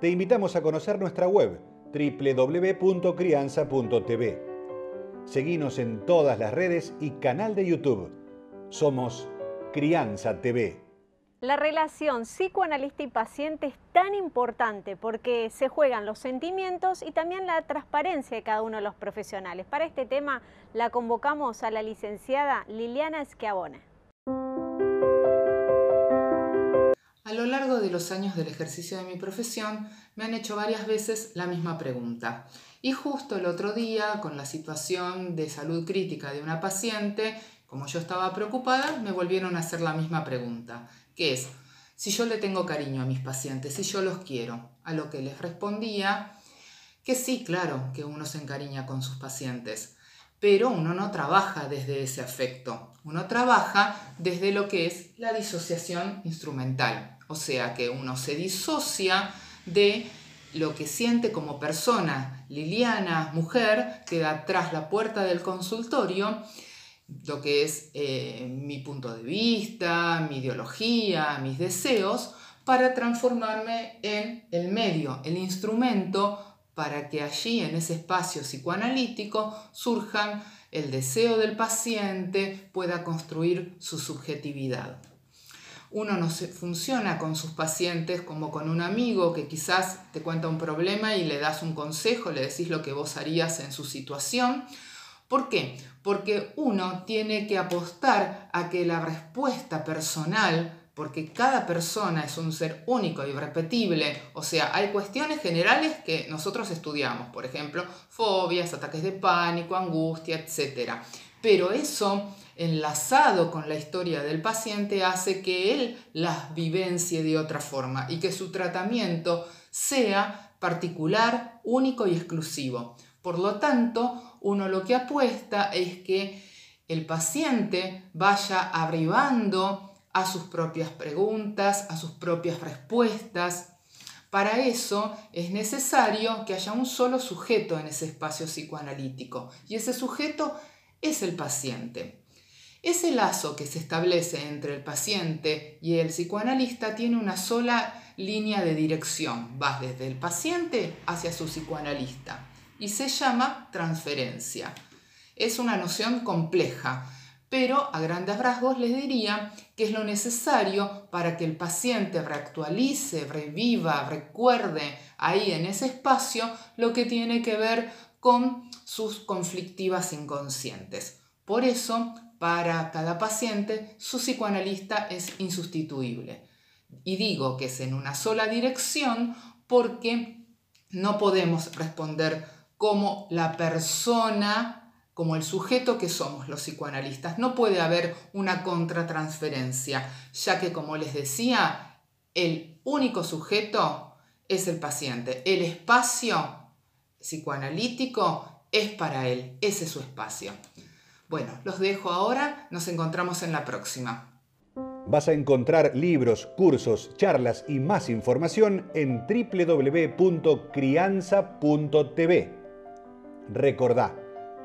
te invitamos a conocer nuestra web www.crianza.tv. Seguimos en todas las redes y canal de YouTube. Somos Crianza TV. La relación psicoanalista y paciente es tan importante porque se juegan los sentimientos y también la transparencia de cada uno de los profesionales. Para este tema la convocamos a la licenciada Liliana Schiavone. A lo largo de los años del ejercicio de mi profesión me han hecho varias veces la misma pregunta. Y justo el otro día, con la situación de salud crítica de una paciente, como yo estaba preocupada, me volvieron a hacer la misma pregunta, que es, si yo le tengo cariño a mis pacientes, si yo los quiero, a lo que les respondía que sí, claro, que uno se encariña con sus pacientes, pero uno no trabaja desde ese afecto, uno trabaja desde lo que es la disociación instrumental. O sea que uno se disocia de lo que siente como persona, Liliana, mujer, queda tras la puerta del consultorio, lo que es eh, mi punto de vista, mi ideología, mis deseos, para transformarme en el medio, el instrumento para que allí, en ese espacio psicoanalítico, surjan el deseo del paciente, pueda construir su subjetividad uno no se funciona con sus pacientes como con un amigo que quizás te cuenta un problema y le das un consejo, le decís lo que vos harías en su situación. ¿Por qué? Porque uno tiene que apostar a que la respuesta personal, porque cada persona es un ser único y repetible, o sea, hay cuestiones generales que nosotros estudiamos, por ejemplo, fobias, ataques de pánico, angustia, etc. Pero eso enlazado con la historia del paciente hace que él las vivencie de otra forma y que su tratamiento sea particular, único y exclusivo. Por lo tanto, uno lo que apuesta es que el paciente vaya arribando a sus propias preguntas, a sus propias respuestas. Para eso es necesario que haya un solo sujeto en ese espacio psicoanalítico y ese sujeto es el paciente. Ese lazo que se establece entre el paciente y el psicoanalista tiene una sola línea de dirección, va desde el paciente hacia su psicoanalista y se llama transferencia. Es una noción compleja, pero a grandes rasgos les diría que es lo necesario para que el paciente reactualice, reviva, recuerde ahí en ese espacio lo que tiene que ver con sus conflictivas inconscientes. Por eso, para cada paciente, su psicoanalista es insustituible. Y digo que es en una sola dirección porque no podemos responder como la persona, como el sujeto que somos los psicoanalistas. No puede haber una contratransferencia, ya que como les decía, el único sujeto es el paciente. El espacio psicoanalítico es para él, ese es su espacio. Bueno, los dejo ahora, nos encontramos en la próxima. Vas a encontrar libros, cursos, charlas y más información en www.crianza.tv. Recordá,